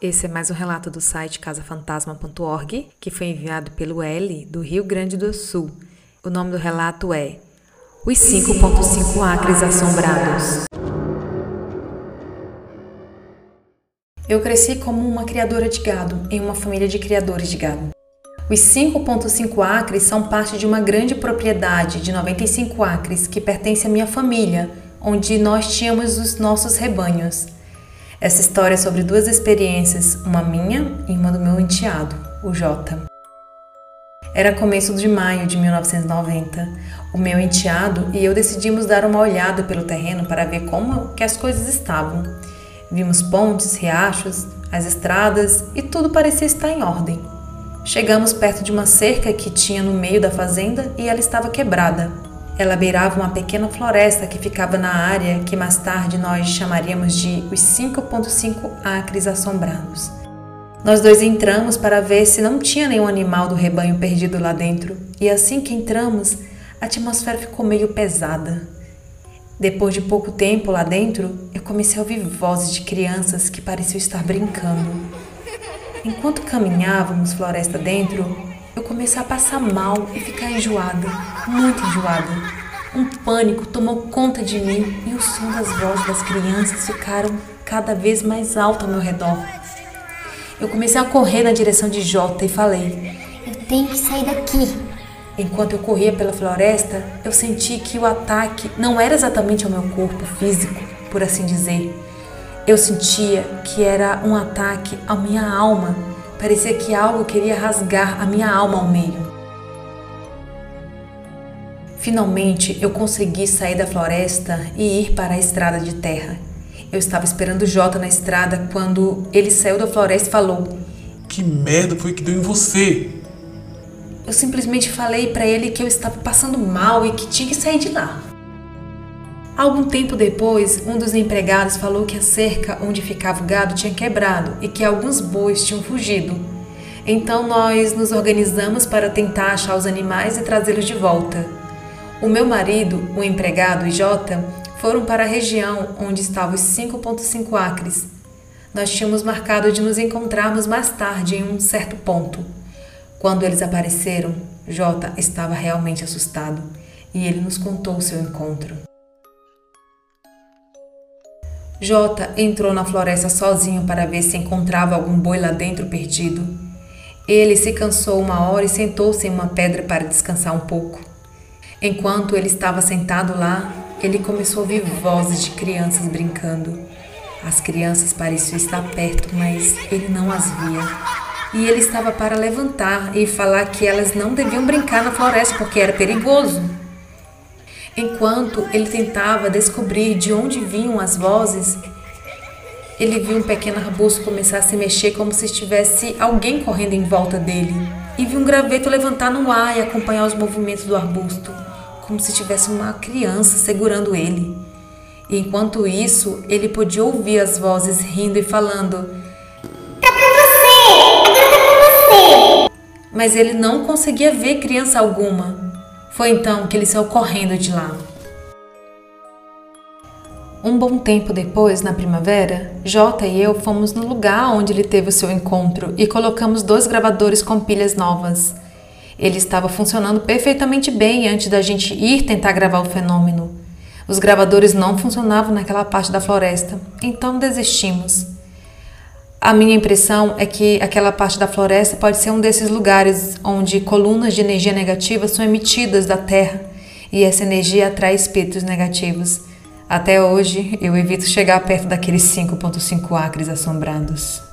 Esse é mais um relato do site casafantasma.org, que foi enviado pelo L, do Rio Grande do Sul. O nome do relato é Os 5.5 Acres Assombrados. Eu cresci como uma criadora de gado em uma família de criadores de gado. Os 5.5 acres são parte de uma grande propriedade de 95 acres que pertence à minha família, onde nós tínhamos os nossos rebanhos. Essa história é sobre duas experiências, uma minha e uma do meu enteado, o Jota. Era começo de maio de 1990. O meu enteado e eu decidimos dar uma olhada pelo terreno para ver como que as coisas estavam. Vimos pontes, riachos, as estradas e tudo parecia estar em ordem. Chegamos perto de uma cerca que tinha no meio da fazenda e ela estava quebrada. Ela beirava uma pequena floresta que ficava na área que mais tarde nós chamaríamos de os 5.5 acres assombrados. Nós dois entramos para ver se não tinha nenhum animal do rebanho perdido lá dentro, e assim que entramos, a atmosfera ficou meio pesada. Depois de pouco tempo lá dentro, eu comecei a ouvir vozes de crianças que pareciam estar brincando. Enquanto caminhávamos floresta dentro, eu comecei a passar mal e ficar enjoada, muito enjoada. Um pânico tomou conta de mim e o som das vozes das crianças ficaram cada vez mais alto ao meu redor. Eu comecei a correr na direção de Jota e falei: Eu tenho que sair daqui. Enquanto eu corria pela floresta, eu senti que o ataque não era exatamente ao meu corpo físico, por assim dizer. Eu sentia que era um ataque à minha alma Parecia que algo queria rasgar a minha alma ao meio. Finalmente eu consegui sair da floresta e ir para a estrada de terra. Eu estava esperando Jota na estrada quando ele saiu da floresta e falou: Que merda foi que deu em você? Eu simplesmente falei para ele que eu estava passando mal e que tinha que sair de lá. Algum tempo depois, um dos empregados falou que a cerca onde ficava o gado tinha quebrado e que alguns bois tinham fugido. Então nós nos organizamos para tentar achar os animais e trazê-los de volta. O meu marido, o empregado e Jota foram para a região onde estavam os 5.5 acres. Nós tínhamos marcado de nos encontrarmos mais tarde em um certo ponto. Quando eles apareceram, Jota estava realmente assustado e ele nos contou o seu encontro. Jota entrou na floresta sozinho para ver se encontrava algum boi lá dentro perdido. Ele se cansou uma hora e sentou-se em uma pedra para descansar um pouco. Enquanto ele estava sentado lá, ele começou a ouvir vozes de crianças brincando. As crianças pareciam estar perto, mas ele não as via. E ele estava para levantar e falar que elas não deviam brincar na floresta porque era perigoso. Enquanto ele tentava descobrir de onde vinham as vozes, ele viu um pequeno arbusto começar a se mexer como se estivesse alguém correndo em volta dele. E viu um graveto levantar no ar e acompanhar os movimentos do arbusto, como se tivesse uma criança segurando ele. E enquanto isso, ele podia ouvir as vozes rindo e falando: Tá com você! Agora tá com você! Mas ele não conseguia ver criança alguma. Foi então que ele saiu correndo de lá. Um bom tempo depois, na primavera, Jota e eu fomos no lugar onde ele teve o seu encontro e colocamos dois gravadores com pilhas novas. Ele estava funcionando perfeitamente bem antes da gente ir tentar gravar o fenômeno. Os gravadores não funcionavam naquela parte da floresta, então desistimos. A minha impressão é que aquela parte da floresta pode ser um desses lugares onde colunas de energia negativa são emitidas da Terra e essa energia atrai espíritos negativos. Até hoje, eu evito chegar perto daqueles 5.5 acres assombrados.